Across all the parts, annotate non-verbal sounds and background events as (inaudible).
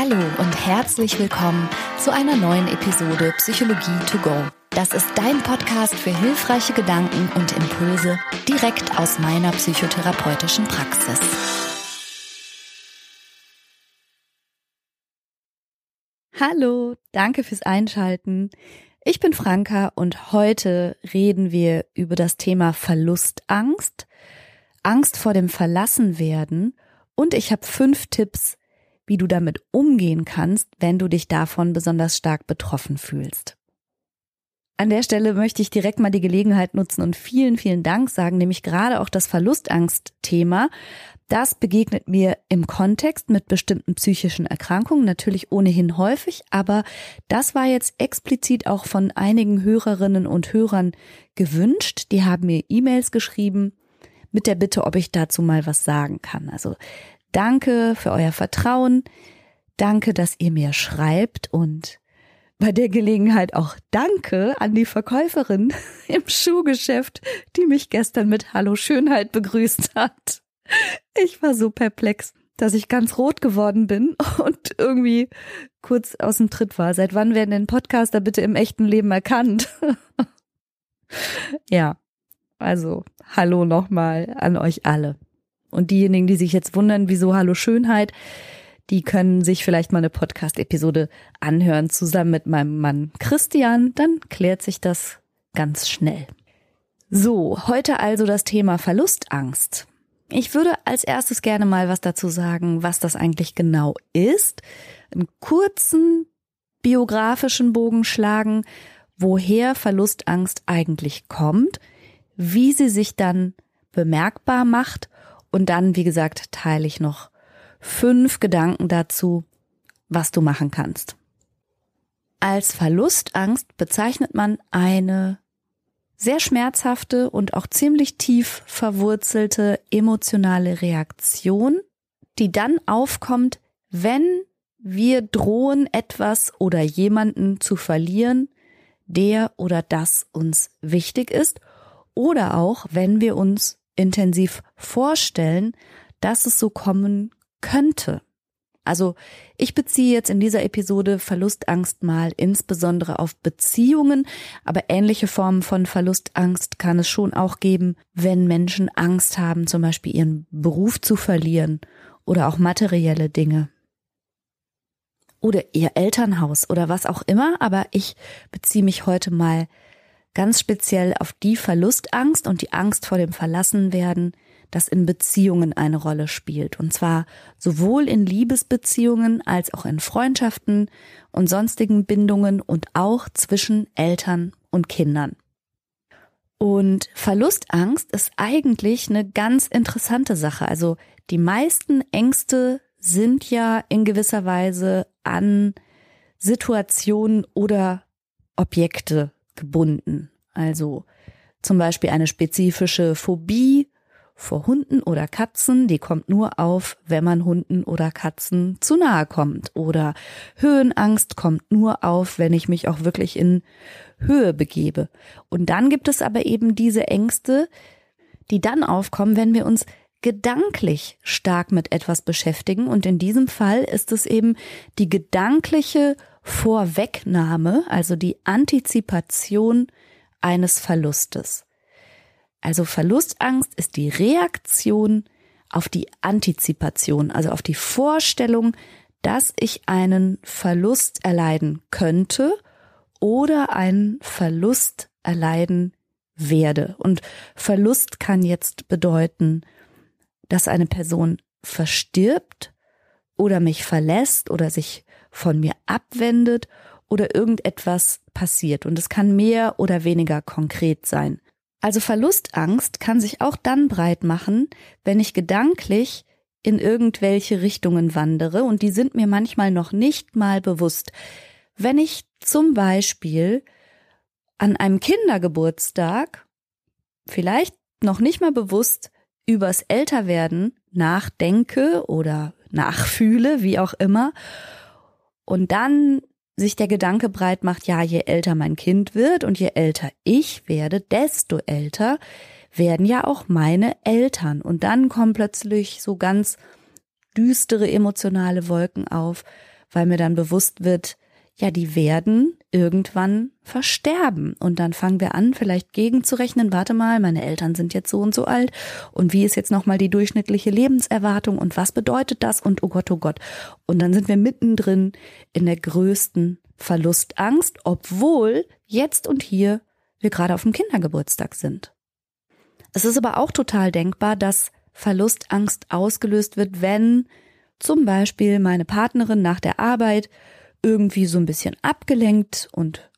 Hallo und herzlich willkommen zu einer neuen Episode Psychologie to go. Das ist dein Podcast für hilfreiche Gedanken und Impulse direkt aus meiner psychotherapeutischen Praxis. Hallo, danke fürs Einschalten. Ich bin Franka und heute reden wir über das Thema Verlustangst, Angst vor dem Verlassenwerden und ich habe fünf Tipps, wie du damit umgehen kannst, wenn du dich davon besonders stark betroffen fühlst. An der Stelle möchte ich direkt mal die Gelegenheit nutzen und vielen, vielen Dank sagen, nämlich gerade auch das Verlustangst-Thema. Das begegnet mir im Kontext mit bestimmten psychischen Erkrankungen natürlich ohnehin häufig, aber das war jetzt explizit auch von einigen Hörerinnen und Hörern gewünscht. Die haben mir E-Mails geschrieben mit der Bitte, ob ich dazu mal was sagen kann. Also danke für euer Vertrauen. Danke, dass ihr mir schreibt und bei der Gelegenheit auch Danke an die Verkäuferin (laughs) im Schuhgeschäft, die mich gestern mit Hallo Schönheit begrüßt hat. Ich war so perplex, dass ich ganz rot geworden bin und irgendwie kurz aus dem Tritt war. Seit wann werden denn Podcaster bitte im echten Leben erkannt? (laughs) ja, also Hallo nochmal an euch alle. Und diejenigen, die sich jetzt wundern, wieso Hallo Schönheit, die können sich vielleicht mal eine Podcast-Episode anhören, zusammen mit meinem Mann Christian. Dann klärt sich das ganz schnell. So, heute also das Thema Verlustangst. Ich würde als erstes gerne mal was dazu sagen, was das eigentlich genau ist. Einen kurzen biografischen Bogen schlagen, woher Verlustangst eigentlich kommt, wie sie sich dann bemerkbar macht und dann, wie gesagt, teile ich noch fünf Gedanken dazu, was du machen kannst. Als Verlustangst bezeichnet man eine sehr schmerzhafte und auch ziemlich tief verwurzelte emotionale Reaktion, die dann aufkommt, wenn wir drohen, etwas oder jemanden zu verlieren, der oder das uns wichtig ist, oder auch, wenn wir uns intensiv vorstellen, dass es so kommen könnte. Also ich beziehe jetzt in dieser Episode Verlustangst mal insbesondere auf Beziehungen, aber ähnliche Formen von Verlustangst kann es schon auch geben, wenn Menschen Angst haben, zum Beispiel ihren Beruf zu verlieren oder auch materielle Dinge. Oder ihr Elternhaus oder was auch immer, aber ich beziehe mich heute mal ganz speziell auf die Verlustangst und die Angst vor dem Verlassenwerden, das in Beziehungen eine Rolle spielt. Und zwar sowohl in Liebesbeziehungen als auch in Freundschaften und sonstigen Bindungen und auch zwischen Eltern und Kindern. Und Verlustangst ist eigentlich eine ganz interessante Sache. Also die meisten Ängste sind ja in gewisser Weise an Situationen oder Objekte gebunden. Also zum Beispiel eine spezifische Phobie vor Hunden oder Katzen, die kommt nur auf, wenn man Hunden oder Katzen zu nahe kommt. Oder Höhenangst kommt nur auf, wenn ich mich auch wirklich in Höhe begebe. Und dann gibt es aber eben diese Ängste, die dann aufkommen, wenn wir uns gedanklich stark mit etwas beschäftigen. Und in diesem Fall ist es eben die gedankliche Vorwegnahme, also die Antizipation eines Verlustes. Also Verlustangst ist die Reaktion auf die Antizipation, also auf die Vorstellung, dass ich einen Verlust erleiden könnte oder einen Verlust erleiden werde. Und Verlust kann jetzt bedeuten, dass eine Person verstirbt oder mich verlässt oder sich von mir abwendet oder irgendetwas passiert. Und es kann mehr oder weniger konkret sein. Also Verlustangst kann sich auch dann breit machen, wenn ich gedanklich in irgendwelche Richtungen wandere und die sind mir manchmal noch nicht mal bewusst. Wenn ich zum Beispiel an einem Kindergeburtstag vielleicht noch nicht mal bewusst übers Älterwerden nachdenke oder nachfühle, wie auch immer, und dann sich der Gedanke breit macht, ja, je älter mein Kind wird und je älter ich werde, desto älter werden ja auch meine Eltern. Und dann kommen plötzlich so ganz düstere emotionale Wolken auf, weil mir dann bewusst wird, ja, die werden irgendwann versterben. Und dann fangen wir an, vielleicht gegenzurechnen, warte mal, meine Eltern sind jetzt so und so alt und wie ist jetzt nochmal die durchschnittliche Lebenserwartung und was bedeutet das und oh Gott, oh Gott. Und dann sind wir mittendrin in der größten Verlustangst, obwohl jetzt und hier wir gerade auf dem Kindergeburtstag sind. Es ist aber auch total denkbar, dass Verlustangst ausgelöst wird, wenn zum Beispiel meine Partnerin nach der Arbeit irgendwie so ein bisschen abgelenkt und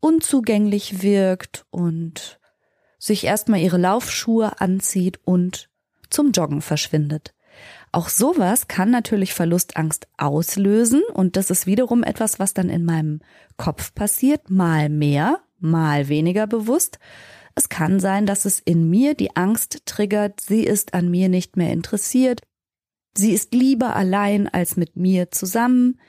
unzugänglich wirkt und sich erstmal ihre Laufschuhe anzieht und zum Joggen verschwindet. Auch sowas kann natürlich Verlustangst auslösen und das ist wiederum etwas, was dann in meinem Kopf passiert, mal mehr, mal weniger bewusst. Es kann sein, dass es in mir die Angst triggert, sie ist an mir nicht mehr interessiert, sie ist lieber allein als mit mir zusammen,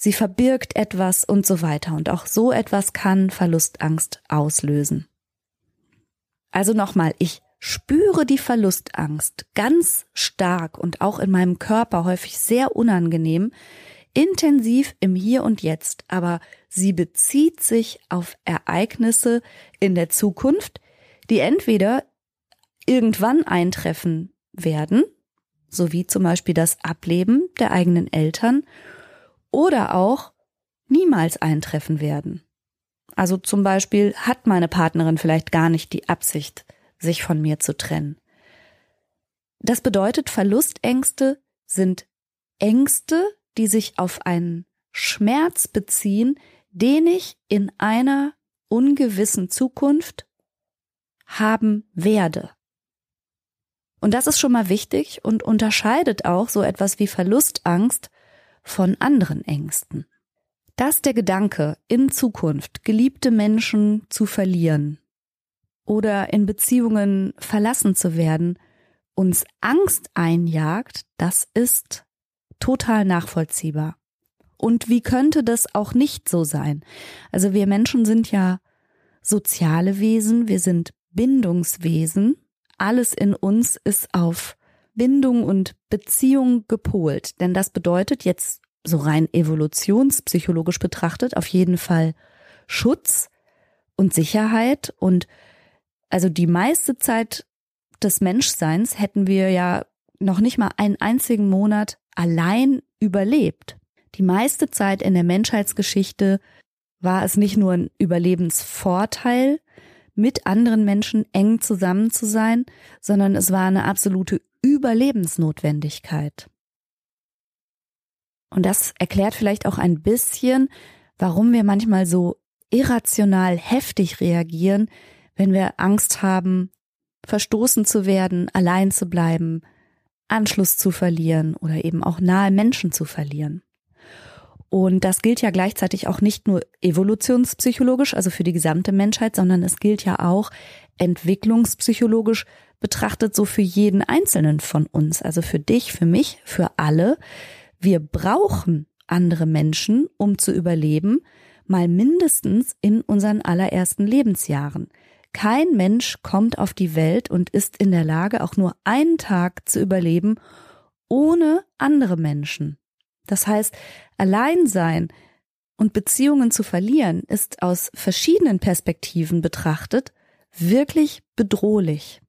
sie verbirgt etwas und so weiter. Und auch so etwas kann Verlustangst auslösen. Also nochmal, ich spüre die Verlustangst ganz stark und auch in meinem Körper häufig sehr unangenehm, intensiv im Hier und Jetzt, aber sie bezieht sich auf Ereignisse in der Zukunft, die entweder irgendwann eintreffen werden, sowie zum Beispiel das Ableben der eigenen Eltern, oder auch niemals eintreffen werden. Also zum Beispiel hat meine Partnerin vielleicht gar nicht die Absicht, sich von mir zu trennen. Das bedeutet, Verlustängste sind Ängste, die sich auf einen Schmerz beziehen, den ich in einer ungewissen Zukunft haben werde. Und das ist schon mal wichtig und unterscheidet auch so etwas wie Verlustangst von anderen Ängsten. Dass der Gedanke, in Zukunft geliebte Menschen zu verlieren oder in Beziehungen verlassen zu werden, uns Angst einjagt, das ist total nachvollziehbar. Und wie könnte das auch nicht so sein? Also wir Menschen sind ja soziale Wesen, wir sind Bindungswesen, alles in uns ist auf Bindung und Beziehung gepolt. Denn das bedeutet jetzt so rein evolutionspsychologisch betrachtet auf jeden Fall Schutz und Sicherheit und also die meiste Zeit des Menschseins hätten wir ja noch nicht mal einen einzigen Monat allein überlebt. Die meiste Zeit in der Menschheitsgeschichte war es nicht nur ein Überlebensvorteil, mit anderen Menschen eng zusammen zu sein, sondern es war eine absolute Überlebensnotwendigkeit. Und das erklärt vielleicht auch ein bisschen, warum wir manchmal so irrational heftig reagieren, wenn wir Angst haben, verstoßen zu werden, allein zu bleiben, Anschluss zu verlieren oder eben auch nahe Menschen zu verlieren. Und das gilt ja gleichzeitig auch nicht nur evolutionspsychologisch, also für die gesamte Menschheit, sondern es gilt ja auch entwicklungspsychologisch betrachtet so für jeden einzelnen von uns, also für dich, für mich, für alle. Wir brauchen andere Menschen, um zu überleben, mal mindestens in unseren allerersten Lebensjahren. Kein Mensch kommt auf die Welt und ist in der Lage, auch nur einen Tag zu überleben, ohne andere Menschen. Das heißt, Alleinsein und Beziehungen zu verlieren ist aus verschiedenen Perspektiven betrachtet wirklich bedrohlich.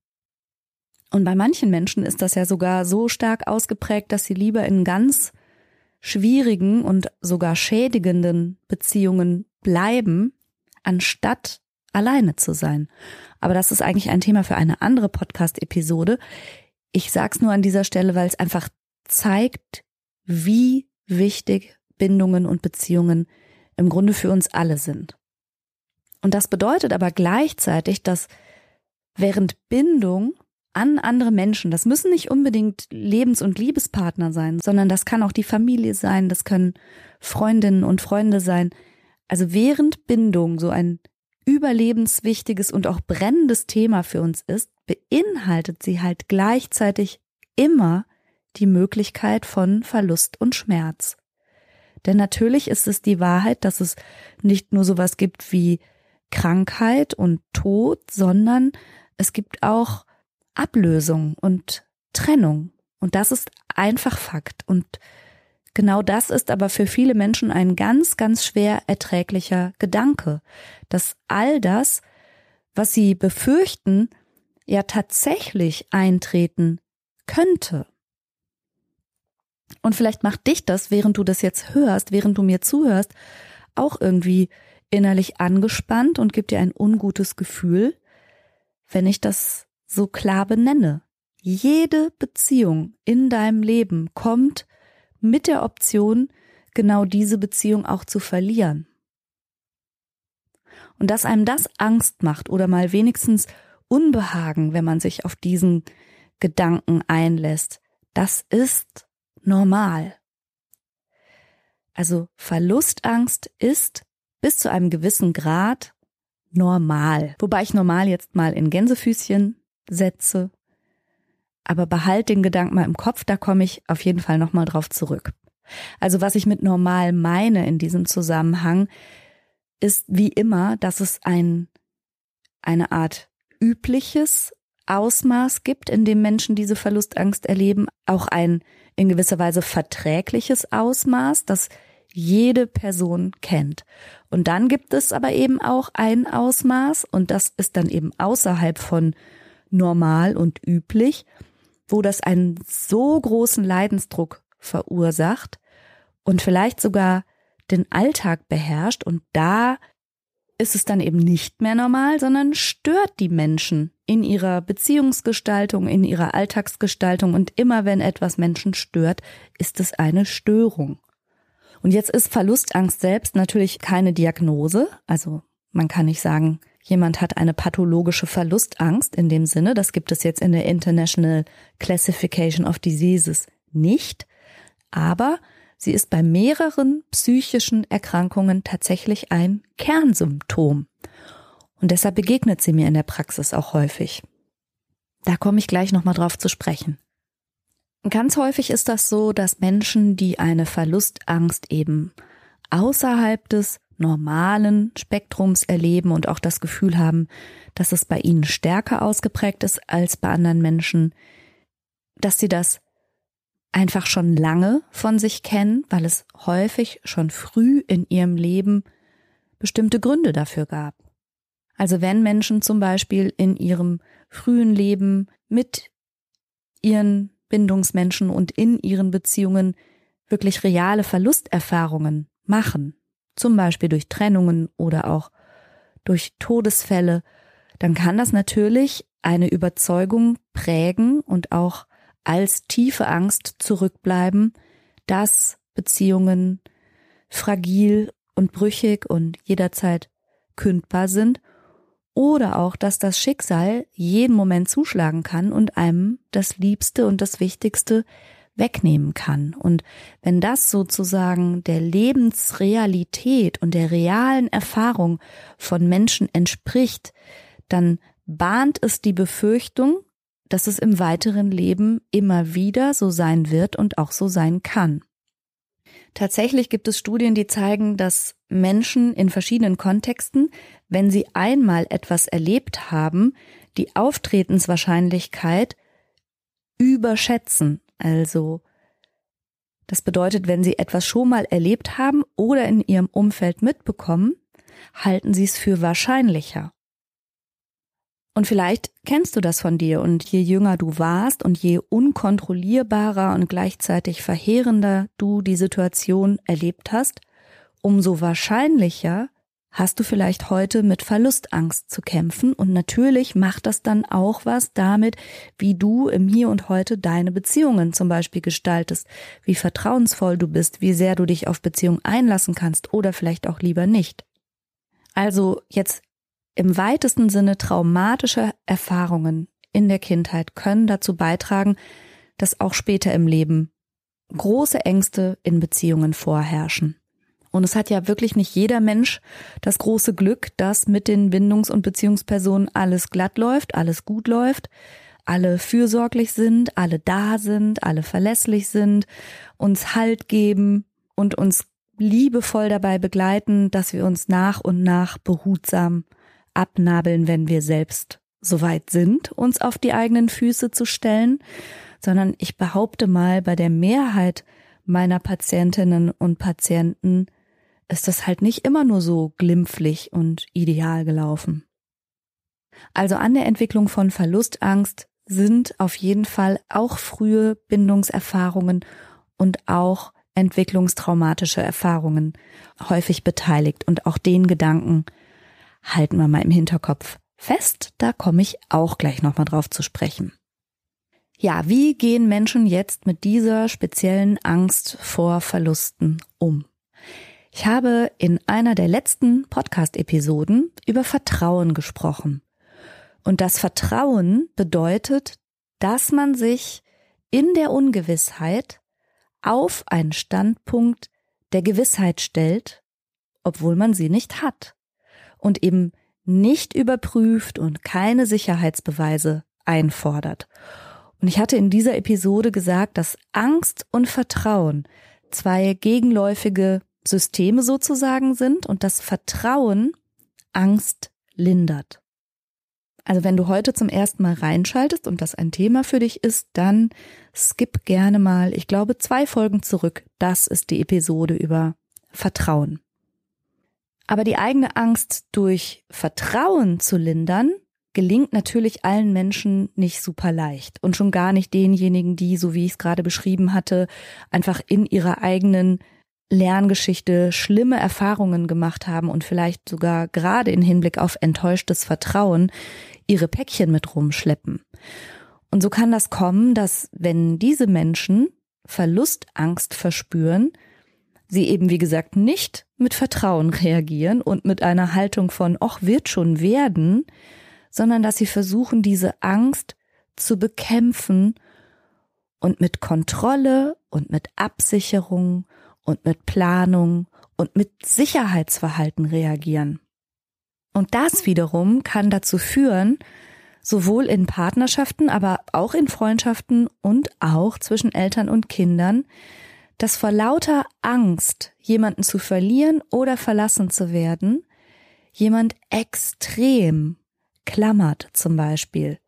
Und bei manchen Menschen ist das ja sogar so stark ausgeprägt, dass sie lieber in ganz schwierigen und sogar schädigenden Beziehungen bleiben, anstatt alleine zu sein. Aber das ist eigentlich ein Thema für eine andere Podcast-Episode. Ich sag's nur an dieser Stelle, weil es einfach zeigt, wie wichtig Bindungen und Beziehungen im Grunde für uns alle sind. Und das bedeutet aber gleichzeitig, dass während Bindung an andere Menschen, das müssen nicht unbedingt Lebens- und Liebespartner sein, sondern das kann auch die Familie sein, das können Freundinnen und Freunde sein. Also während Bindung so ein überlebenswichtiges und auch brennendes Thema für uns ist, beinhaltet sie halt gleichzeitig immer die Möglichkeit von Verlust und Schmerz. Denn natürlich ist es die Wahrheit, dass es nicht nur sowas gibt wie Krankheit und Tod, sondern es gibt auch Ablösung und Trennung. Und das ist einfach Fakt. Und Genau das ist aber für viele Menschen ein ganz, ganz schwer erträglicher Gedanke, dass all das, was sie befürchten, ja tatsächlich eintreten könnte. Und vielleicht macht dich das, während du das jetzt hörst, während du mir zuhörst, auch irgendwie innerlich angespannt und gibt dir ein ungutes Gefühl, wenn ich das so klar benenne. Jede Beziehung in deinem Leben kommt mit der Option, genau diese Beziehung auch zu verlieren. Und dass einem das Angst macht oder mal wenigstens Unbehagen, wenn man sich auf diesen Gedanken einlässt, das ist normal. Also Verlustangst ist bis zu einem gewissen Grad normal. Wobei ich normal jetzt mal in Gänsefüßchen setze. Aber behalt den Gedanken mal im Kopf, da komme ich auf jeden Fall nochmal drauf zurück. Also was ich mit normal meine in diesem Zusammenhang, ist wie immer, dass es ein, eine Art übliches Ausmaß gibt, in dem Menschen diese Verlustangst erleben, auch ein in gewisser Weise verträgliches Ausmaß, das jede Person kennt. Und dann gibt es aber eben auch ein Ausmaß, und das ist dann eben außerhalb von normal und üblich, wo das einen so großen Leidensdruck verursacht und vielleicht sogar den Alltag beherrscht und da ist es dann eben nicht mehr normal, sondern stört die Menschen in ihrer Beziehungsgestaltung, in ihrer Alltagsgestaltung und immer wenn etwas Menschen stört, ist es eine Störung. Und jetzt ist Verlustangst selbst natürlich keine Diagnose, also man kann nicht sagen, jemand hat eine pathologische Verlustangst in dem Sinne, das gibt es jetzt in der International Classification of Diseases nicht, aber sie ist bei mehreren psychischen Erkrankungen tatsächlich ein Kernsymptom. Und deshalb begegnet sie mir in der Praxis auch häufig. Da komme ich gleich nochmal drauf zu sprechen. Ganz häufig ist das so, dass Menschen, die eine Verlustangst eben außerhalb des normalen Spektrums erleben und auch das Gefühl haben, dass es bei ihnen stärker ausgeprägt ist als bei anderen Menschen, dass sie das einfach schon lange von sich kennen, weil es häufig schon früh in ihrem Leben bestimmte Gründe dafür gab. Also wenn Menschen zum Beispiel in ihrem frühen Leben mit ihren Bindungsmenschen und in ihren Beziehungen wirklich reale Verlusterfahrungen machen, zum Beispiel durch Trennungen oder auch durch Todesfälle, dann kann das natürlich eine Überzeugung prägen und auch als tiefe Angst zurückbleiben, dass Beziehungen fragil und brüchig und jederzeit kündbar sind oder auch, dass das Schicksal jeden Moment zuschlagen kann und einem das Liebste und das Wichtigste wegnehmen kann. Und wenn das sozusagen der Lebensrealität und der realen Erfahrung von Menschen entspricht, dann bahnt es die Befürchtung, dass es im weiteren Leben immer wieder so sein wird und auch so sein kann. Tatsächlich gibt es Studien, die zeigen, dass Menschen in verschiedenen Kontexten, wenn sie einmal etwas erlebt haben, die Auftretenswahrscheinlichkeit überschätzen. Also das bedeutet, wenn sie etwas schon mal erlebt haben oder in ihrem Umfeld mitbekommen, halten sie es für wahrscheinlicher. Und vielleicht kennst du das von dir und je jünger du warst und je unkontrollierbarer und gleichzeitig verheerender du die Situation erlebt hast, umso wahrscheinlicher hast du vielleicht heute mit Verlustangst zu kämpfen und natürlich macht das dann auch was damit, wie du im Hier und Heute deine Beziehungen zum Beispiel gestaltest, wie vertrauensvoll du bist, wie sehr du dich auf Beziehungen einlassen kannst oder vielleicht auch lieber nicht. Also jetzt im weitesten Sinne traumatische Erfahrungen in der Kindheit können dazu beitragen, dass auch später im Leben große Ängste in Beziehungen vorherrschen. Und es hat ja wirklich nicht jeder Mensch das große Glück, dass mit den Bindungs- und Beziehungspersonen alles glatt läuft, alles gut läuft, alle fürsorglich sind, alle da sind, alle verlässlich sind, uns Halt geben und uns liebevoll dabei begleiten, dass wir uns nach und nach behutsam abnabeln, wenn wir selbst soweit sind, uns auf die eigenen Füße zu stellen, sondern ich behaupte mal, bei der Mehrheit meiner Patientinnen und Patienten ist das halt nicht immer nur so glimpflich und ideal gelaufen. Also an der Entwicklung von Verlustangst sind auf jeden Fall auch frühe Bindungserfahrungen und auch entwicklungstraumatische Erfahrungen häufig beteiligt. Und auch den Gedanken halten wir mal im Hinterkopf fest. Da komme ich auch gleich nochmal drauf zu sprechen. Ja, wie gehen Menschen jetzt mit dieser speziellen Angst vor Verlusten um? Ich habe in einer der letzten Podcast-Episoden über Vertrauen gesprochen. Und das Vertrauen bedeutet, dass man sich in der Ungewissheit auf einen Standpunkt der Gewissheit stellt, obwohl man sie nicht hat und eben nicht überprüft und keine Sicherheitsbeweise einfordert. Und ich hatte in dieser Episode gesagt, dass Angst und Vertrauen zwei gegenläufige Systeme sozusagen sind und das Vertrauen Angst lindert. Also wenn du heute zum ersten Mal reinschaltest und das ein Thema für dich ist, dann skip gerne mal, ich glaube, zwei Folgen zurück. Das ist die Episode über Vertrauen. Aber die eigene Angst durch Vertrauen zu lindern, gelingt natürlich allen Menschen nicht super leicht und schon gar nicht denjenigen, die, so wie ich es gerade beschrieben hatte, einfach in ihrer eigenen Lerngeschichte schlimme Erfahrungen gemacht haben und vielleicht sogar gerade in Hinblick auf enttäuschtes Vertrauen ihre Päckchen mit rumschleppen. Und so kann das kommen, dass wenn diese Menschen Verlustangst verspüren, sie eben wie gesagt nicht mit Vertrauen reagieren und mit einer Haltung von, ach, wird schon werden, sondern dass sie versuchen, diese Angst zu bekämpfen und mit Kontrolle und mit Absicherung und mit Planung und mit Sicherheitsverhalten reagieren. Und das wiederum kann dazu führen, sowohl in Partnerschaften, aber auch in Freundschaften und auch zwischen Eltern und Kindern, dass vor lauter Angst, jemanden zu verlieren oder verlassen zu werden, jemand extrem klammert zum Beispiel,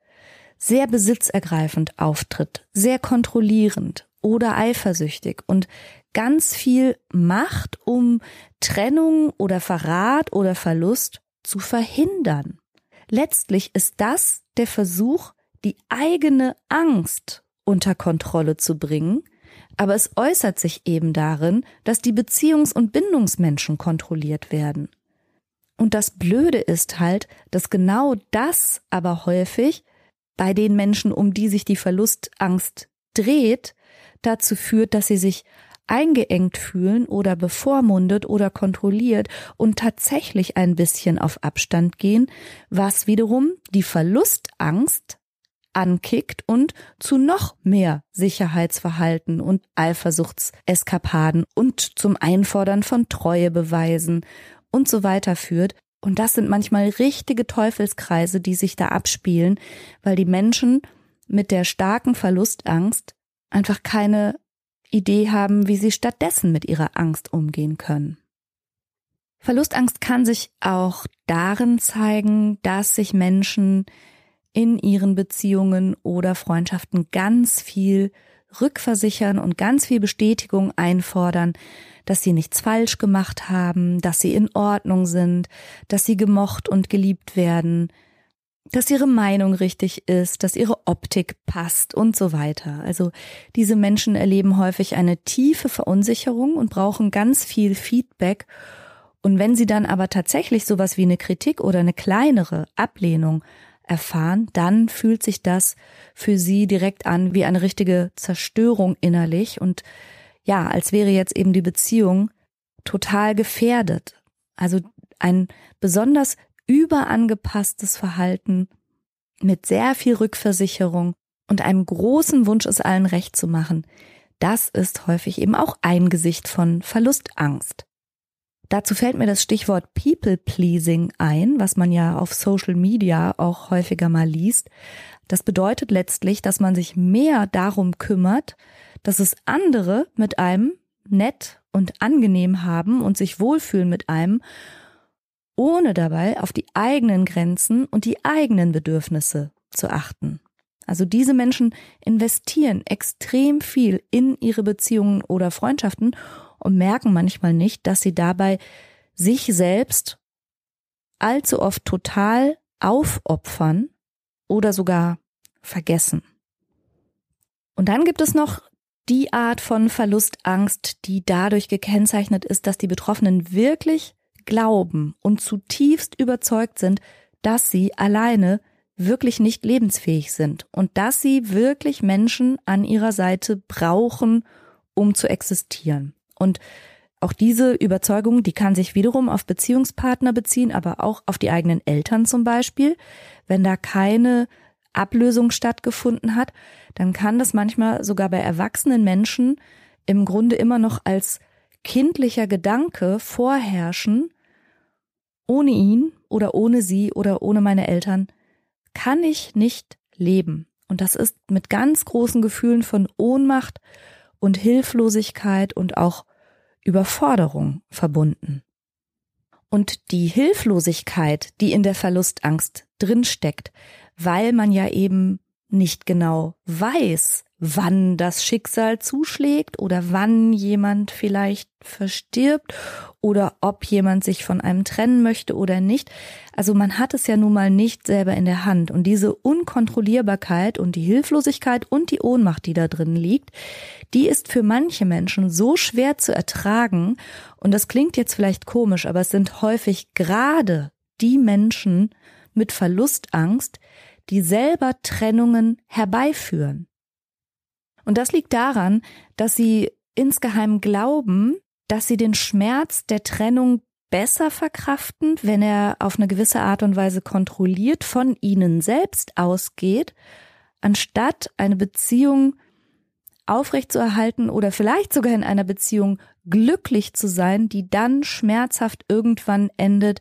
sehr besitzergreifend auftritt, sehr kontrollierend oder eifersüchtig und ganz viel macht, um Trennung oder Verrat oder Verlust zu verhindern. Letztlich ist das der Versuch, die eigene Angst unter Kontrolle zu bringen, aber es äußert sich eben darin, dass die Beziehungs- und Bindungsmenschen kontrolliert werden. Und das Blöde ist halt, dass genau das aber häufig bei den Menschen, um die sich die Verlustangst dreht, dazu führt, dass sie sich eingeengt fühlen oder bevormundet oder kontrolliert und tatsächlich ein bisschen auf Abstand gehen, was wiederum die Verlustangst ankickt und zu noch mehr Sicherheitsverhalten und Eifersuchtseskapaden und zum Einfordern von Treuebeweisen und so weiter führt. Und das sind manchmal richtige Teufelskreise, die sich da abspielen, weil die Menschen mit der starken Verlustangst einfach keine Idee haben, wie sie stattdessen mit ihrer Angst umgehen können. Verlustangst kann sich auch darin zeigen, dass sich Menschen in ihren Beziehungen oder Freundschaften ganz viel rückversichern und ganz viel Bestätigung einfordern, dass sie nichts falsch gemacht haben, dass sie in Ordnung sind, dass sie gemocht und geliebt werden, dass ihre Meinung richtig ist, dass ihre Optik passt und so weiter. Also diese Menschen erleben häufig eine tiefe Verunsicherung und brauchen ganz viel Feedback. Und wenn sie dann aber tatsächlich sowas wie eine Kritik oder eine kleinere Ablehnung erfahren, dann fühlt sich das für sie direkt an wie eine richtige Zerstörung innerlich und ja, als wäre jetzt eben die Beziehung total gefährdet. Also ein besonders überangepasstes Verhalten mit sehr viel Rückversicherung und einem großen Wunsch, es allen recht zu machen, das ist häufig eben auch ein Gesicht von Verlustangst. Dazu fällt mir das Stichwort People Pleasing ein, was man ja auf Social Media auch häufiger mal liest. Das bedeutet letztlich, dass man sich mehr darum kümmert, dass es andere mit einem nett und angenehm haben und sich wohlfühlen mit einem ohne dabei auf die eigenen Grenzen und die eigenen Bedürfnisse zu achten. Also diese Menschen investieren extrem viel in ihre Beziehungen oder Freundschaften und merken manchmal nicht, dass sie dabei sich selbst allzu oft total aufopfern oder sogar vergessen. Und dann gibt es noch die Art von Verlustangst, die dadurch gekennzeichnet ist, dass die Betroffenen wirklich glauben und zutiefst überzeugt sind, dass sie alleine wirklich nicht lebensfähig sind und dass sie wirklich Menschen an ihrer Seite brauchen, um zu existieren. Und auch diese Überzeugung, die kann sich wiederum auf Beziehungspartner beziehen, aber auch auf die eigenen Eltern zum Beispiel. Wenn da keine Ablösung stattgefunden hat, dann kann das manchmal sogar bei erwachsenen Menschen im Grunde immer noch als kindlicher Gedanke vorherrschen, ohne ihn oder ohne sie oder ohne meine Eltern kann ich nicht leben. Und das ist mit ganz großen Gefühlen von Ohnmacht und Hilflosigkeit und auch Überforderung verbunden. Und die Hilflosigkeit, die in der Verlustangst drinsteckt, weil man ja eben nicht genau weiß, wann das Schicksal zuschlägt oder wann jemand vielleicht verstirbt oder ob jemand sich von einem trennen möchte oder nicht. Also man hat es ja nun mal nicht selber in der Hand und diese Unkontrollierbarkeit und die Hilflosigkeit und die Ohnmacht, die da drin liegt, die ist für manche Menschen so schwer zu ertragen und das klingt jetzt vielleicht komisch, aber es sind häufig gerade die Menschen mit Verlustangst, die selber Trennungen herbeiführen. Und das liegt daran, dass sie insgeheim glauben, dass sie den Schmerz der Trennung besser verkraften, wenn er auf eine gewisse Art und Weise kontrolliert von ihnen selbst ausgeht, anstatt eine Beziehung aufrechtzuerhalten oder vielleicht sogar in einer Beziehung glücklich zu sein, die dann schmerzhaft irgendwann endet,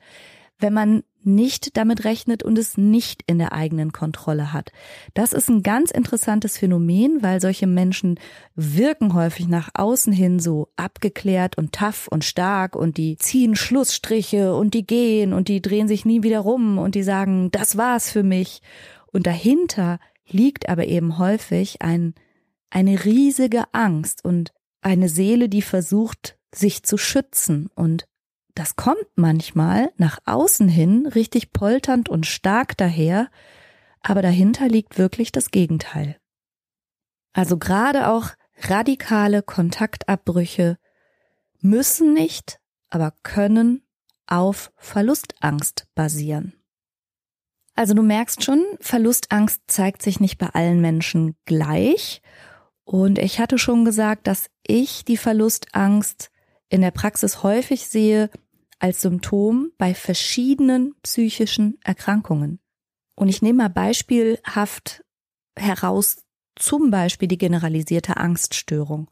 wenn man nicht damit rechnet und es nicht in der eigenen Kontrolle hat. Das ist ein ganz interessantes Phänomen, weil solche Menschen wirken häufig nach außen hin so abgeklärt und tough und stark und die ziehen Schlussstriche und die gehen und die drehen sich nie wieder rum und die sagen, das war's für mich. Und dahinter liegt aber eben häufig ein, eine riesige Angst und eine Seele, die versucht, sich zu schützen und das kommt manchmal nach außen hin richtig polternd und stark daher, aber dahinter liegt wirklich das Gegenteil. Also gerade auch radikale Kontaktabbrüche müssen nicht, aber können auf Verlustangst basieren. Also du merkst schon, Verlustangst zeigt sich nicht bei allen Menschen gleich. Und ich hatte schon gesagt, dass ich die Verlustangst in der Praxis häufig sehe als Symptom bei verschiedenen psychischen Erkrankungen. Und ich nehme mal beispielhaft heraus zum Beispiel die generalisierte Angststörung.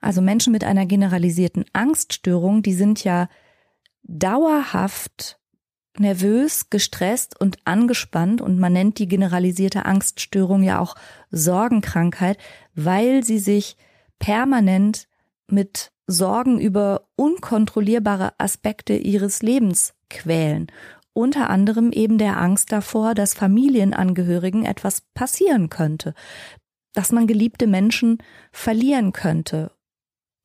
Also Menschen mit einer generalisierten Angststörung, die sind ja dauerhaft nervös, gestresst und angespannt und man nennt die generalisierte Angststörung ja auch Sorgenkrankheit, weil sie sich permanent mit Sorgen über unkontrollierbare Aspekte ihres Lebens quälen. Unter anderem eben der Angst davor, dass Familienangehörigen etwas passieren könnte, dass man geliebte Menschen verlieren könnte.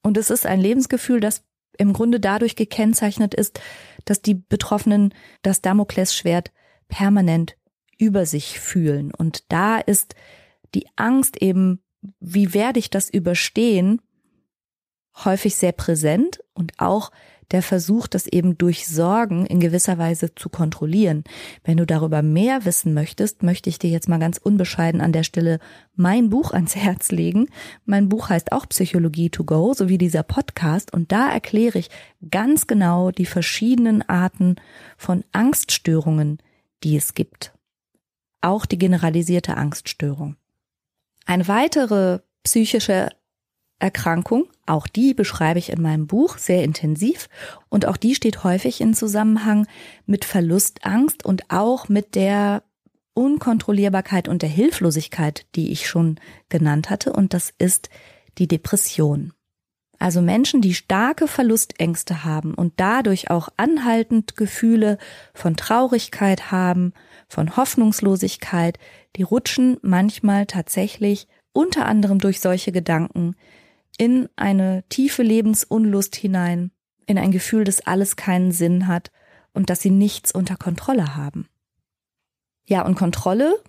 Und es ist ein Lebensgefühl, das im Grunde dadurch gekennzeichnet ist, dass die Betroffenen das Damoklesschwert permanent über sich fühlen. Und da ist die Angst eben, wie werde ich das überstehen, häufig sehr präsent und auch der Versuch, das eben durch Sorgen in gewisser Weise zu kontrollieren. Wenn du darüber mehr wissen möchtest, möchte ich dir jetzt mal ganz unbescheiden an der Stelle mein Buch ans Herz legen. Mein Buch heißt auch Psychologie to go, so wie dieser Podcast. Und da erkläre ich ganz genau die verschiedenen Arten von Angststörungen, die es gibt. Auch die generalisierte Angststörung. Eine weitere psychische Erkrankung. Auch die beschreibe ich in meinem Buch sehr intensiv und auch die steht häufig in Zusammenhang mit Verlustangst und auch mit der Unkontrollierbarkeit und der Hilflosigkeit, die ich schon genannt hatte und das ist die Depression. Also Menschen, die starke Verlustängste haben und dadurch auch anhaltend Gefühle von Traurigkeit haben, von Hoffnungslosigkeit, die rutschen manchmal tatsächlich unter anderem durch solche Gedanken in eine tiefe Lebensunlust hinein, in ein Gefühl, dass alles keinen Sinn hat und dass sie nichts unter Kontrolle haben. Ja, und Kontrolle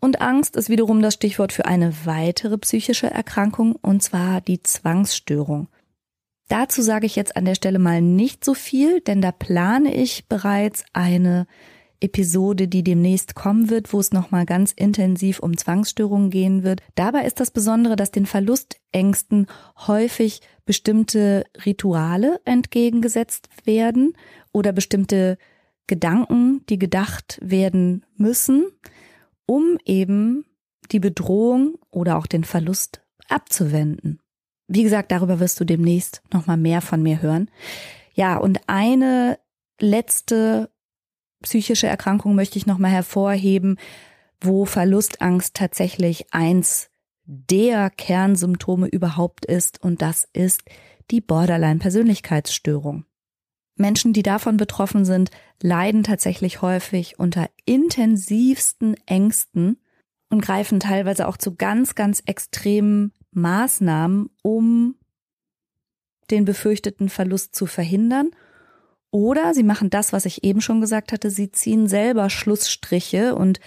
und Angst ist wiederum das Stichwort für eine weitere psychische Erkrankung, und zwar die Zwangsstörung. Dazu sage ich jetzt an der Stelle mal nicht so viel, denn da plane ich bereits eine Episode, die demnächst kommen wird, wo es nochmal ganz intensiv um Zwangsstörungen gehen wird. Dabei ist das Besondere, dass den Verlustängsten häufig bestimmte Rituale entgegengesetzt werden oder bestimmte Gedanken, die gedacht werden müssen, um eben die Bedrohung oder auch den Verlust abzuwenden. Wie gesagt, darüber wirst du demnächst nochmal mehr von mir hören. Ja, und eine letzte psychische Erkrankung möchte ich nochmal hervorheben, wo Verlustangst tatsächlich eins der Kernsymptome überhaupt ist, und das ist die Borderline-Persönlichkeitsstörung. Menschen, die davon betroffen sind, leiden tatsächlich häufig unter intensivsten Ängsten und greifen teilweise auch zu ganz, ganz extremen Maßnahmen, um den befürchteten Verlust zu verhindern. Oder sie machen das, was ich eben schon gesagt hatte, sie ziehen selber Schlussstriche und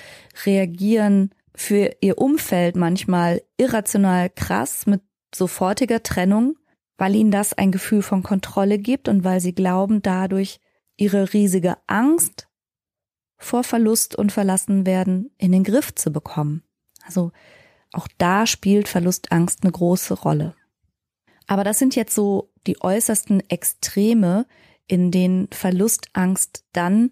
reagieren für ihr Umfeld manchmal irrational krass mit sofortiger Trennung weil ihnen das ein Gefühl von Kontrolle gibt und weil sie glauben, dadurch ihre riesige Angst vor Verlust und verlassen werden in den Griff zu bekommen. Also auch da spielt Verlustangst eine große Rolle. Aber das sind jetzt so die äußersten Extreme, in denen Verlustangst dann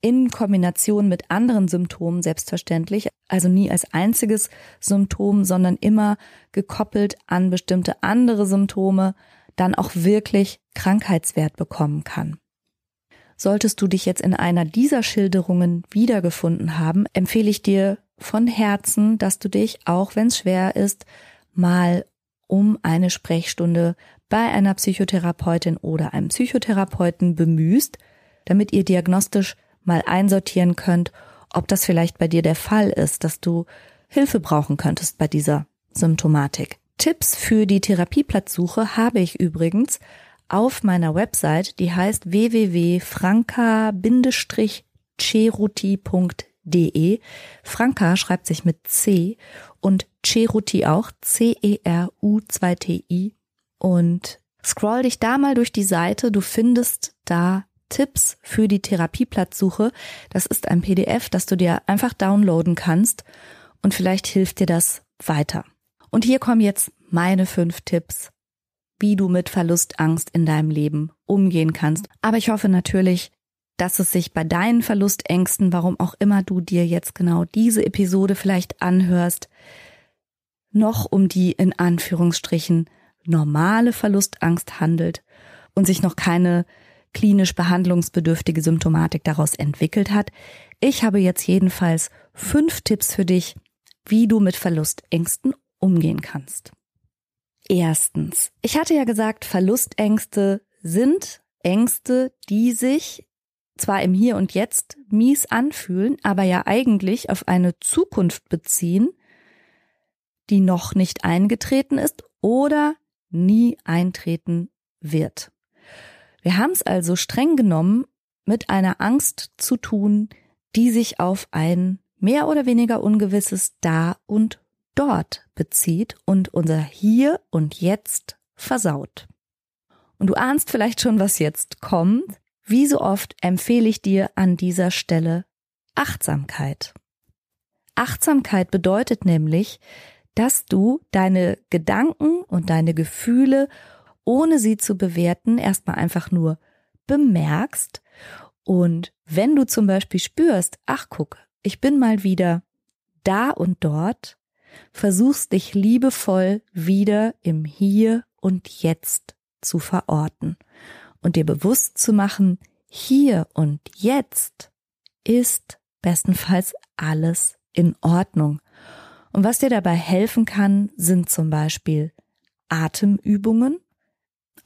in Kombination mit anderen Symptomen selbstverständlich, also nie als einziges Symptom, sondern immer gekoppelt an bestimmte andere Symptome, dann auch wirklich Krankheitswert bekommen kann. Solltest du dich jetzt in einer dieser Schilderungen wiedergefunden haben, empfehle ich dir von Herzen, dass du dich, auch wenn es schwer ist, mal um eine Sprechstunde bei einer Psychotherapeutin oder einem Psychotherapeuten bemühst, damit ihr diagnostisch mal einsortieren könnt, ob das vielleicht bei dir der Fall ist, dass du Hilfe brauchen könntest bei dieser Symptomatik. Tipps für die Therapieplatzsuche habe ich übrigens auf meiner Website, die heißt www.franka-ceruti.de. Franka schreibt sich mit C und Ceruti auch, C-E-R-U-2-T-I. Und scroll dich da mal durch die Seite, du findest da Tipps für die Therapieplatzsuche. Das ist ein PDF, das du dir einfach downloaden kannst und vielleicht hilft dir das weiter. Und hier kommen jetzt meine fünf Tipps, wie du mit Verlustangst in deinem Leben umgehen kannst. Aber ich hoffe natürlich, dass es sich bei deinen Verlustängsten, warum auch immer du dir jetzt genau diese Episode vielleicht anhörst, noch um die in Anführungsstrichen normale Verlustangst handelt und sich noch keine klinisch behandlungsbedürftige Symptomatik daraus entwickelt hat. Ich habe jetzt jedenfalls fünf Tipps für dich, wie du mit Verlustängsten umgehen kannst. Erstens, ich hatte ja gesagt, Verlustängste sind Ängste, die sich zwar im Hier und Jetzt mies anfühlen, aber ja eigentlich auf eine Zukunft beziehen, die noch nicht eingetreten ist oder nie eintreten wird. Wir haben es also streng genommen mit einer Angst zu tun, die sich auf ein mehr oder weniger ungewisses Da und dort bezieht und unser Hier und Jetzt versaut. Und du ahnst vielleicht schon, was jetzt kommt. Wie so oft empfehle ich dir an dieser Stelle Achtsamkeit. Achtsamkeit bedeutet nämlich, dass du deine Gedanken und deine Gefühle ohne sie zu bewerten, erstmal einfach nur bemerkst. Und wenn du zum Beispiel spürst, ach guck, ich bin mal wieder da und dort, versuchst dich liebevoll wieder im Hier und Jetzt zu verorten und dir bewusst zu machen, hier und jetzt ist bestenfalls alles in Ordnung. Und was dir dabei helfen kann, sind zum Beispiel Atemübungen,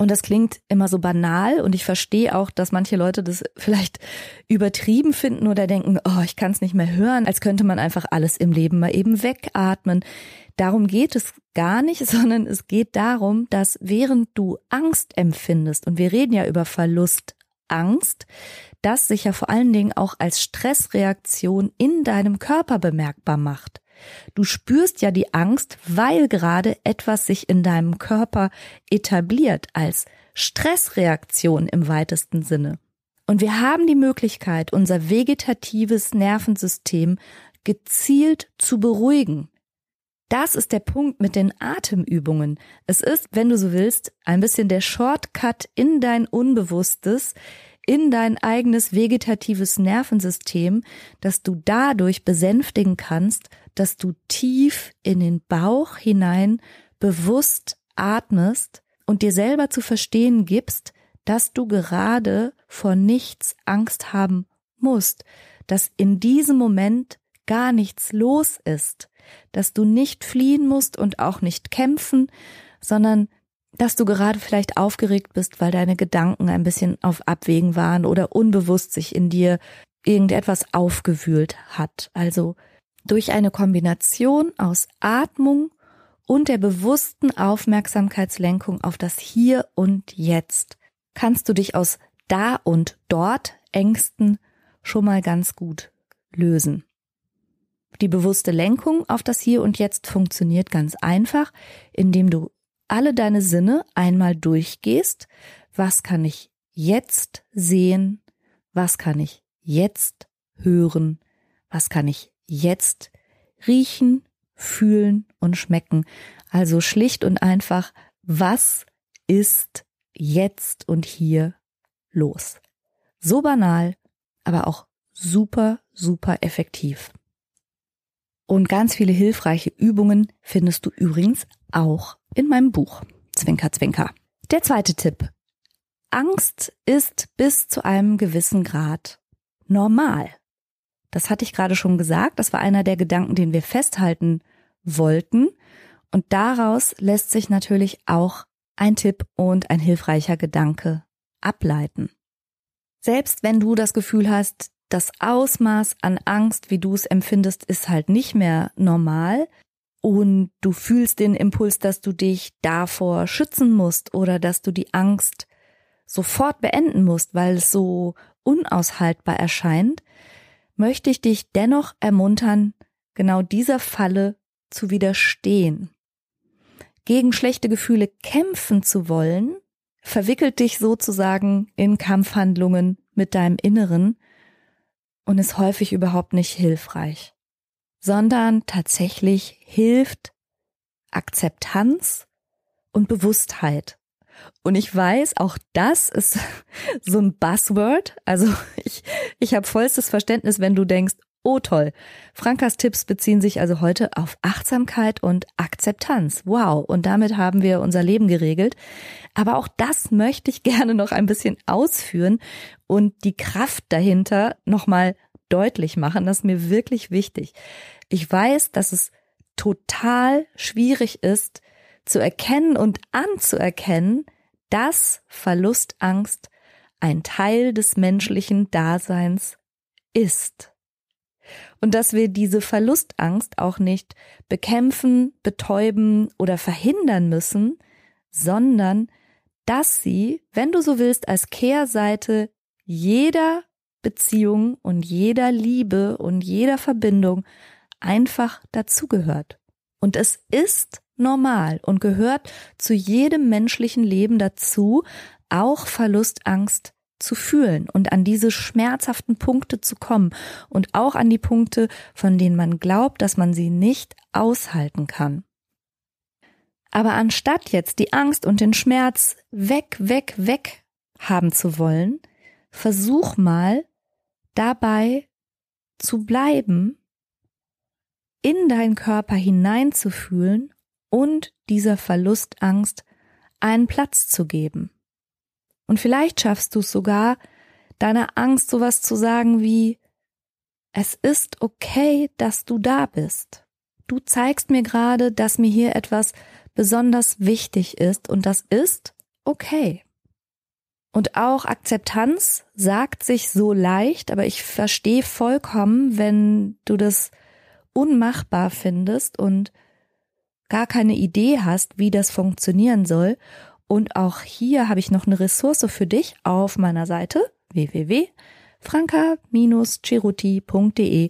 Und das klingt immer so banal und ich verstehe auch, dass manche Leute das vielleicht übertrieben finden oder denken, oh, ich kann es nicht mehr hören, als könnte man einfach alles im Leben mal eben wegatmen. Darum geht es gar nicht, (laughs) sondern es geht darum, dass während du Angst empfindest, und wir reden ja über Verlust, Angst, das sich ja vor allen Dingen auch als Stressreaktion in deinem Körper bemerkbar macht. Du spürst ja die Angst, weil gerade etwas sich in deinem Körper etabliert als Stressreaktion im weitesten Sinne. Und wir haben die Möglichkeit, unser vegetatives Nervensystem gezielt zu beruhigen. Das ist der Punkt mit den Atemübungen. Es ist, wenn du so willst, ein bisschen der Shortcut in dein Unbewusstes, in dein eigenes vegetatives Nervensystem, dass du dadurch besänftigen kannst, dass du tief in den Bauch hinein bewusst atmest und dir selber zu verstehen gibst, dass du gerade vor nichts Angst haben musst, dass in diesem Moment gar nichts los ist, dass du nicht fliehen musst und auch nicht kämpfen, sondern dass du gerade vielleicht aufgeregt bist, weil deine Gedanken ein bisschen auf Abwägen waren oder unbewusst sich in dir irgendetwas aufgewühlt hat. Also durch eine Kombination aus Atmung und der bewussten Aufmerksamkeitslenkung auf das Hier und Jetzt. Kannst du dich aus da und dort Ängsten schon mal ganz gut lösen. Die bewusste Lenkung auf das Hier und Jetzt funktioniert ganz einfach, indem du alle deine Sinne einmal durchgehst, was kann ich jetzt sehen, was kann ich jetzt hören, was kann ich jetzt riechen, fühlen und schmecken. Also schlicht und einfach, was ist jetzt und hier los? So banal, aber auch super, super effektiv. Und ganz viele hilfreiche Übungen findest du übrigens auch in meinem Buch. Zwinker, zwinker. Der zweite Tipp. Angst ist bis zu einem gewissen Grad normal. Das hatte ich gerade schon gesagt. Das war einer der Gedanken, den wir festhalten wollten. Und daraus lässt sich natürlich auch ein Tipp und ein hilfreicher Gedanke ableiten. Selbst wenn du das Gefühl hast, das Ausmaß an Angst, wie du es empfindest, ist halt nicht mehr normal, und du fühlst den Impuls, dass du dich davor schützen musst oder dass du die Angst sofort beenden musst, weil es so unaushaltbar erscheint, möchte ich dich dennoch ermuntern, genau dieser Falle zu widerstehen. Gegen schlechte Gefühle kämpfen zu wollen, verwickelt dich sozusagen in Kampfhandlungen mit deinem Inneren und ist häufig überhaupt nicht hilfreich sondern tatsächlich hilft Akzeptanz und Bewusstheit. Und ich weiß, auch das ist (laughs) so ein Buzzword. Also (laughs) ich, ich habe vollstes Verständnis, wenn du denkst, oh toll, Frankas Tipps beziehen sich also heute auf Achtsamkeit und Akzeptanz. Wow, und damit haben wir unser Leben geregelt. Aber auch das möchte ich (laughs) gerne noch ein bisschen ausführen und die Kraft dahinter nochmal deutlich machen. Das ist mir wirklich wichtig. Ich weiß, dass es total schwierig ist, zu erkennen und anzuerkennen, dass Verlustangst ein Teil des menschlichen Daseins ist. Und dass wir diese Verlustangst auch nicht bekämpfen, betäuben oder verhindern müssen, sondern dass sie, wenn du so willst, als Kehrseite jeder Beziehung und jeder Liebe und jeder Verbindung einfach dazugehört. Und es ist normal und gehört zu jedem menschlichen Leben dazu, auch Verlustangst zu fühlen und an diese schmerzhaften Punkte zu kommen und auch an die Punkte, von denen man glaubt, dass man sie nicht aushalten kann. Aber anstatt jetzt die Angst und den Schmerz weg, weg, weg haben zu wollen, versuch mal dabei zu bleiben, in deinen Körper hineinzufühlen und dieser Verlustangst einen Platz zu geben. Und vielleicht schaffst du es sogar, deiner Angst sowas zu sagen wie, es ist okay, dass du da bist. Du zeigst mir gerade, dass mir hier etwas besonders wichtig ist und das ist, okay. Und auch Akzeptanz sagt sich so leicht, aber ich verstehe vollkommen, wenn du das unmachbar findest und gar keine Idee hast, wie das funktionieren soll. Und auch hier habe ich noch eine Ressource für dich auf meiner Seite www.franka-ceruti.de.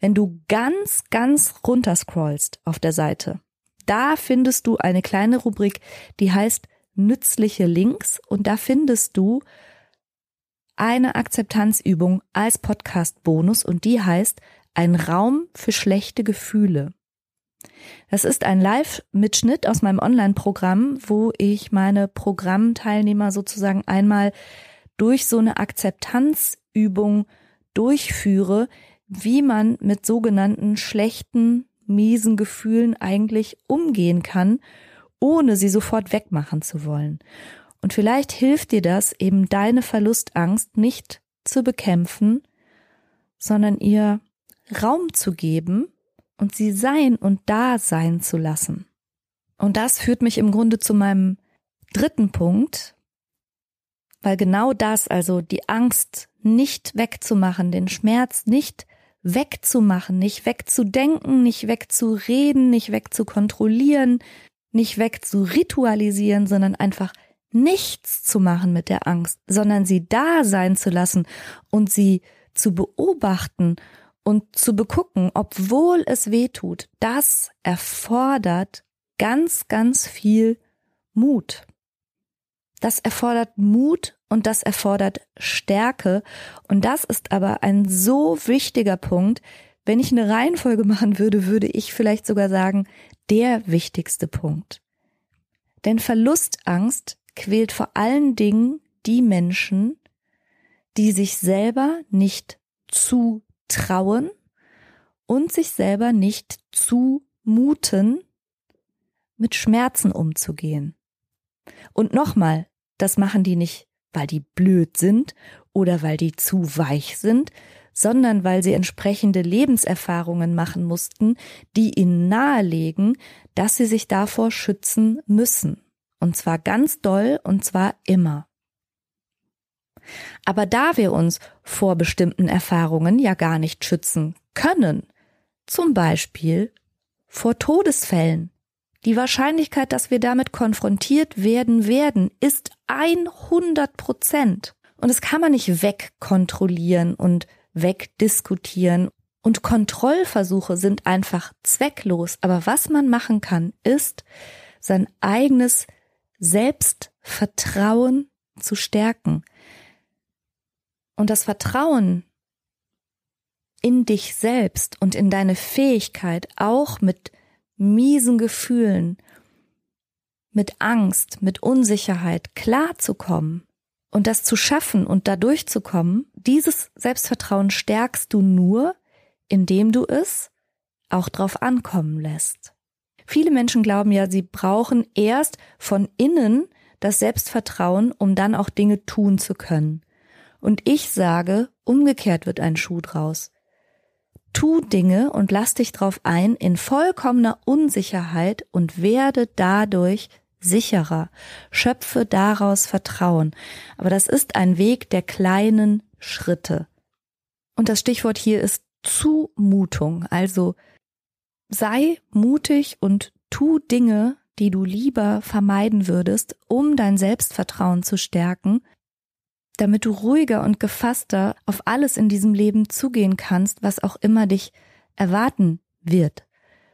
Wenn du ganz, ganz runterscrollst auf der Seite, da findest du eine kleine Rubrik, die heißt nützliche Links und da findest du eine Akzeptanzübung als Podcast-Bonus und die heißt ein Raum für schlechte Gefühle. Das ist ein Live-Mitschnitt aus meinem Online-Programm, wo ich meine Programmteilnehmer sozusagen einmal durch so eine Akzeptanzübung durchführe, wie man mit sogenannten schlechten, miesen Gefühlen eigentlich umgehen kann, ohne sie sofort wegmachen zu wollen. Und vielleicht hilft dir das, eben deine Verlustangst nicht zu bekämpfen, sondern ihr Raum zu geben und sie sein und da sein zu lassen. Und das führt mich im Grunde zu meinem dritten Punkt, weil genau das, also die Angst nicht wegzumachen, den Schmerz nicht wegzumachen, nicht wegzudenken, nicht wegzureden, nicht wegzukontrollieren, nicht wegzuritualisieren, sondern einfach nichts zu machen mit der Angst, sondern sie da sein zu lassen und sie zu beobachten und zu begucken, obwohl es weh tut, das erfordert ganz, ganz viel Mut. Das erfordert Mut und das erfordert Stärke. Und das ist aber ein so wichtiger Punkt. Wenn ich eine Reihenfolge (laughs) machen würde, würde ich vielleicht sogar sagen, der wichtigste Punkt. Denn Verlustangst quält vor allen Dingen die Menschen, die sich selber nicht zutrauen und sich selber nicht zumuten, mit Schmerzen umzugehen. Und nochmal, das machen die nicht, weil die blöd sind oder weil die zu weich sind, sondern weil sie entsprechende Lebenserfahrungen machen mussten, die ihnen nahelegen, dass sie sich davor schützen müssen. Und zwar ganz doll und zwar immer. Aber da wir uns vor bestimmten Erfahrungen ja gar nicht schützen können, zum Beispiel vor Todesfällen, die Wahrscheinlichkeit, dass wir damit konfrontiert werden werden, ist 100 Prozent. Und das kann man nicht wegkontrollieren und wegdiskutieren. Und Kontrollversuche sind einfach zwecklos. Aber was man machen kann, ist, sein eigenes Selbstvertrauen zu stärken. Und das Vertrauen in dich selbst und in deine Fähigkeit, auch mit miesen Gefühlen, mit Angst, mit Unsicherheit klarzukommen und das zu schaffen und da durchzukommen, dieses Selbstvertrauen stärkst du nur, indem du es auch drauf ankommen lässt. Viele Menschen glauben ja, sie brauchen erst von innen das Selbstvertrauen, um dann auch Dinge tun zu können. Und ich sage, umgekehrt wird ein Schuh draus. Tu Dinge und lass dich drauf ein in vollkommener Unsicherheit und werde dadurch sicherer. Schöpfe daraus Vertrauen. Aber das ist ein Weg der kleinen Schritte. Und das Stichwort hier ist Zumutung. Also sei mutig und tu Dinge, die du lieber vermeiden würdest, um dein Selbstvertrauen zu stärken, damit du ruhiger und gefasster auf alles in diesem Leben zugehen kannst, was auch immer dich erwarten wird.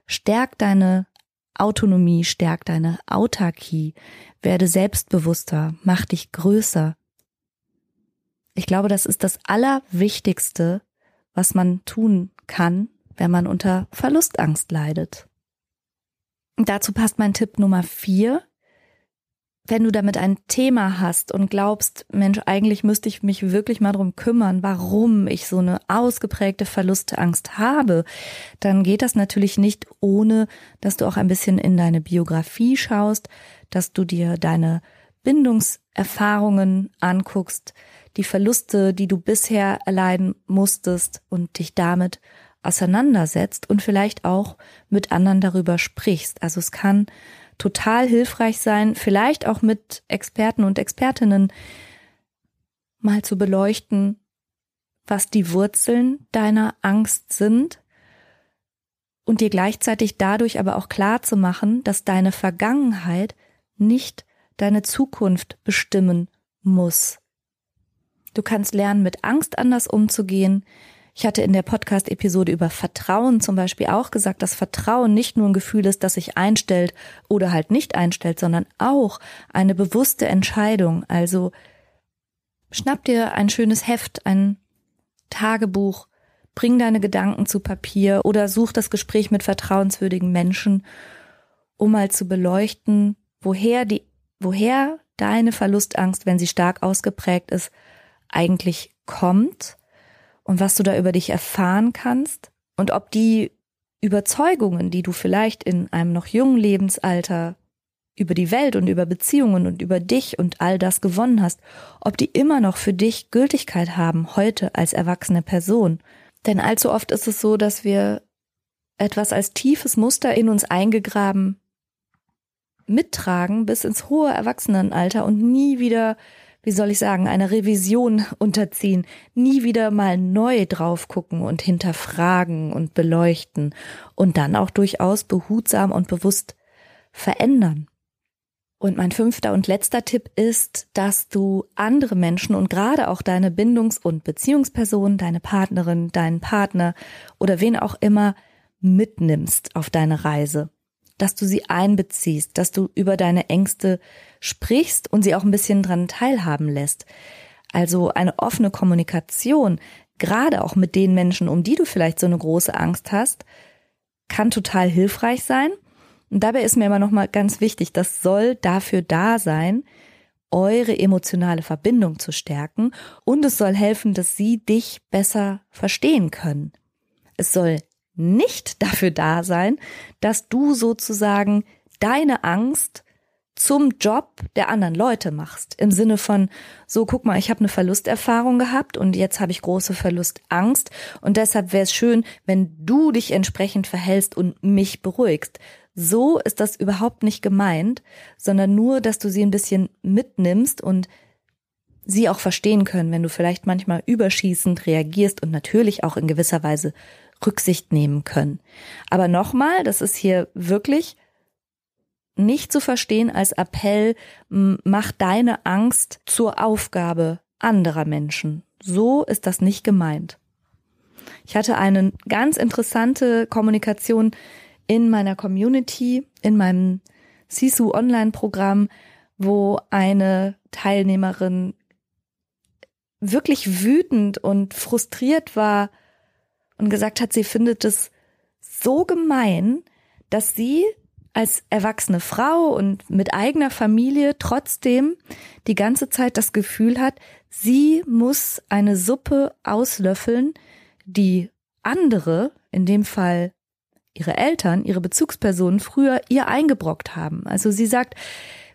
Stärk deine Autonomie, stärk deine Autarkie, werde selbstbewusster, mach dich größer. Ich glaube, das ist das Allerwichtigste, was man tun kann, wenn man unter Verlustangst leidet. Dazu passt mein Tipp Nummer vier wenn du damit ein Thema hast und glaubst, Mensch, eigentlich müsste ich mich wirklich mal drum kümmern, warum ich so eine ausgeprägte Verlustangst habe, dann geht das natürlich nicht ohne, dass du auch ein bisschen in deine Biografie schaust, dass du dir deine Bindungserfahrungen anguckst, die Verluste, die du bisher erleiden musstest und dich damit auseinandersetzt und vielleicht auch mit anderen darüber sprichst. Also es kann total hilfreich sein, vielleicht auch mit Experten und Expertinnen mal zu beleuchten, was die Wurzeln deiner Angst sind und dir gleichzeitig dadurch aber auch klar zu machen, dass deine Vergangenheit nicht deine Zukunft bestimmen muss. Du kannst lernen, mit Angst anders umzugehen. Ich hatte in der Podcast-Episode über Vertrauen zum Beispiel auch gesagt, dass Vertrauen nicht nur ein Gefühl ist, das sich einstellt oder halt nicht einstellt, sondern auch eine bewusste Entscheidung. Also schnapp dir ein schönes Heft, ein Tagebuch, bring deine Gedanken zu Papier oder such das Gespräch mit vertrauenswürdigen Menschen, um mal zu beleuchten, woher die, woher deine Verlustangst, wenn sie stark ausgeprägt ist, eigentlich kommt und was du da über dich erfahren kannst und ob die Überzeugungen, die du vielleicht in einem noch jungen Lebensalter über die Welt und über Beziehungen und über dich und all das gewonnen hast, ob die immer noch für dich Gültigkeit haben heute als erwachsene Person. Denn allzu oft ist es so, dass wir etwas als tiefes Muster in uns eingegraben mittragen bis ins hohe Erwachsenenalter und nie wieder, wie soll ich sagen, eine Revision unterziehen, nie wieder mal neu drauf gucken und hinterfragen und beleuchten und dann auch durchaus behutsam und bewusst verändern. Und mein fünfter und letzter Tipp ist, dass du andere Menschen und gerade auch deine Bindungs- und Beziehungsperson, deine Partnerin, deinen Partner oder wen auch immer mitnimmst auf deine Reise dass du sie einbeziehst, dass du über deine Ängste sprichst und sie auch ein bisschen dran teilhaben lässt. Also eine offene Kommunikation, gerade auch mit den Menschen, um die du vielleicht so eine große Angst hast, kann total hilfreich sein. Und dabei ist mir immer noch mal ganz wichtig, das soll dafür da sein, eure emotionale Verbindung zu stärken und es soll helfen, dass sie dich besser verstehen können. Es soll nicht (laughs) dafür da sein, dass du sozusagen deine Angst zum Job der anderen Leute machst. Im Sinne von, so guck mal, ich habe eine Verlusterfahrung gehabt und jetzt habe ich große Verlustangst und deshalb wäre es schön, wenn du dich entsprechend verhältst und mich beruhigst. So ist das überhaupt nicht gemeint, sondern nur, dass du sie ein bisschen mitnimmst und sie auch verstehen können, wenn du vielleicht manchmal überschießend reagierst und natürlich auch in gewisser Weise Rücksicht nehmen können. Aber nochmal, das ist hier wirklich nicht zu verstehen als Appell, mach deine Angst zur Aufgabe anderer Menschen. So ist das nicht gemeint. Ich hatte eine ganz interessante Kommunikation in meiner Community, in meinem Sisu Online Programm, wo eine Teilnehmerin wirklich wütend und frustriert war, und gesagt hat, sie findet es so gemein, dass sie als erwachsene Frau und mit eigener Familie trotzdem die ganze Zeit das Gefühl hat, sie muss eine Suppe auslöffeln, die andere, in dem Fall ihre Eltern, ihre Bezugspersonen früher ihr eingebrockt haben. Also sie sagt,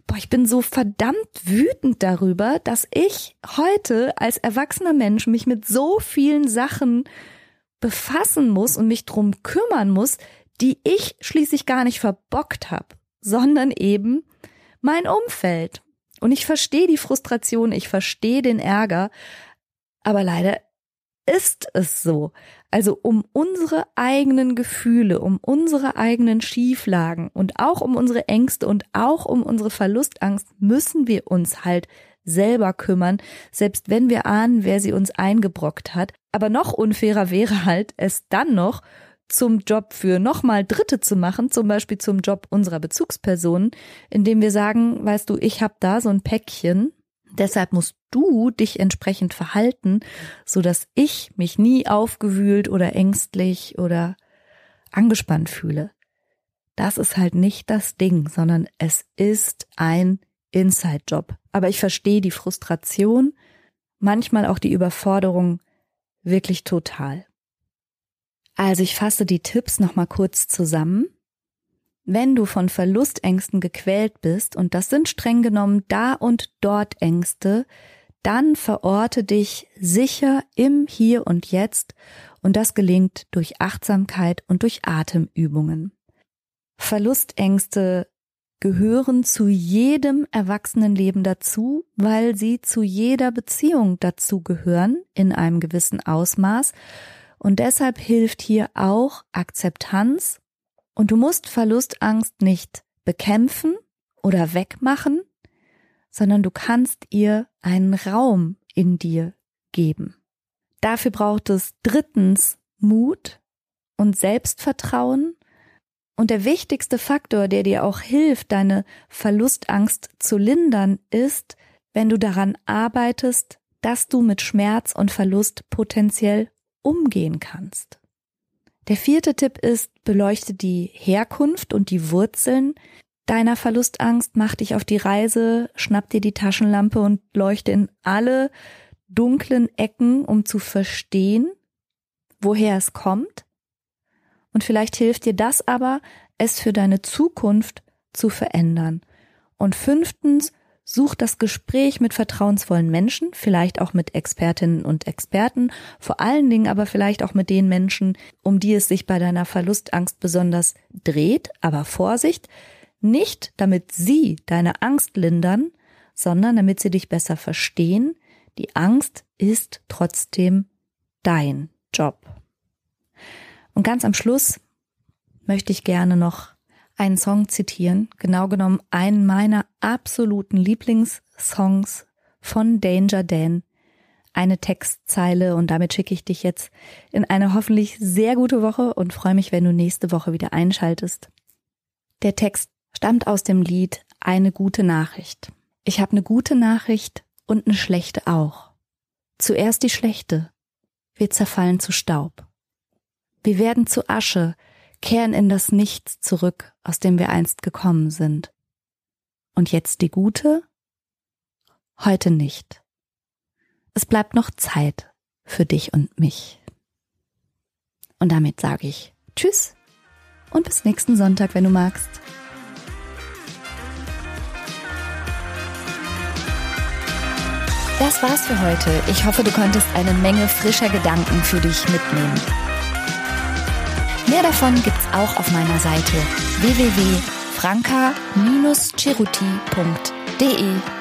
boah, ich bin so verdammt wütend darüber, dass ich heute als erwachsener Mensch mich mit so vielen Sachen befassen muss und mich drum kümmern muss, die ich schließlich gar nicht verbockt habe, sondern eben mein Umfeld. Und ich verstehe die Frustration, ich verstehe den Ärger, aber leider ist es so. Also um unsere eigenen Gefühle, um unsere eigenen Schieflagen und auch um unsere Ängste und auch um unsere Verlustangst müssen wir uns halt selber kümmern, selbst wenn wir ahnen, wer sie uns eingebrockt hat. Aber noch unfairer wäre halt, es dann noch zum Job für nochmal Dritte zu machen, zum Beispiel zum Job unserer Bezugspersonen, indem wir sagen, weißt du, ich habe da so ein Päckchen, deshalb musst du dich entsprechend verhalten, so dass ich mich nie aufgewühlt oder ängstlich oder angespannt fühle. Das ist halt nicht das Ding, sondern es ist ein Inside-Job. Aber ich verstehe die Frustration, manchmal auch die Überforderung wirklich total. Also ich fasse die Tipps nochmal kurz zusammen. Wenn du von Verlustängsten gequält bist, und das sind streng genommen da und dort Ängste, dann verorte dich sicher im Hier und Jetzt und das gelingt durch Achtsamkeit und durch Atemübungen. Verlustängste gehören zu jedem Erwachsenenleben dazu, weil sie zu jeder Beziehung dazu gehören in einem gewissen Ausmaß. Und deshalb hilft hier auch Akzeptanz. Und du musst Verlustangst nicht bekämpfen oder wegmachen, sondern du kannst ihr einen Raum in dir geben. Dafür braucht es drittens Mut und Selbstvertrauen und der wichtigste Faktor, der dir auch hilft, deine Verlustangst zu lindern, ist, wenn du daran arbeitest, dass du mit Schmerz und Verlust potenziell umgehen kannst. Der vierte Tipp ist, beleuchte die Herkunft und die Wurzeln deiner Verlustangst, mach dich auf die Reise, schnapp dir die Taschenlampe und leuchte in alle dunklen Ecken, um zu verstehen, woher es kommt und vielleicht hilft dir das aber, es für deine Zukunft zu verändern. Und fünftens, such das Gespräch mit vertrauensvollen Menschen, vielleicht auch mit Expertinnen und Experten, vor allen Dingen aber vielleicht auch mit den Menschen, um die es sich bei deiner Verlustangst besonders dreht. Aber Vorsicht, nicht damit sie deine Angst lindern, sondern damit sie dich besser verstehen. Die Angst ist trotzdem dein Job. Und ganz am Schluss möchte ich gerne noch einen Song zitieren, genau genommen einen meiner absoluten Lieblingssongs von Danger Dan. Eine Textzeile und damit schicke ich dich jetzt in eine hoffentlich sehr gute Woche und freue mich, wenn du nächste Woche wieder einschaltest. Der Text stammt aus dem Lied Eine gute Nachricht. Ich habe eine gute Nachricht und eine schlechte auch. Zuerst die schlechte. Wir zerfallen zu Staub. Wir werden zu Asche, kehren in das Nichts zurück, aus dem wir einst gekommen sind. Und jetzt die gute? Heute nicht. Es bleibt noch Zeit für dich und mich. Und damit sage ich Tschüss und bis nächsten Sonntag, wenn du magst. Das war's für heute. Ich hoffe, du konntest eine Menge frischer Gedanken für dich mitnehmen. Mehr davon gibt's auch auf meiner Seite www.franca-ceruti.de.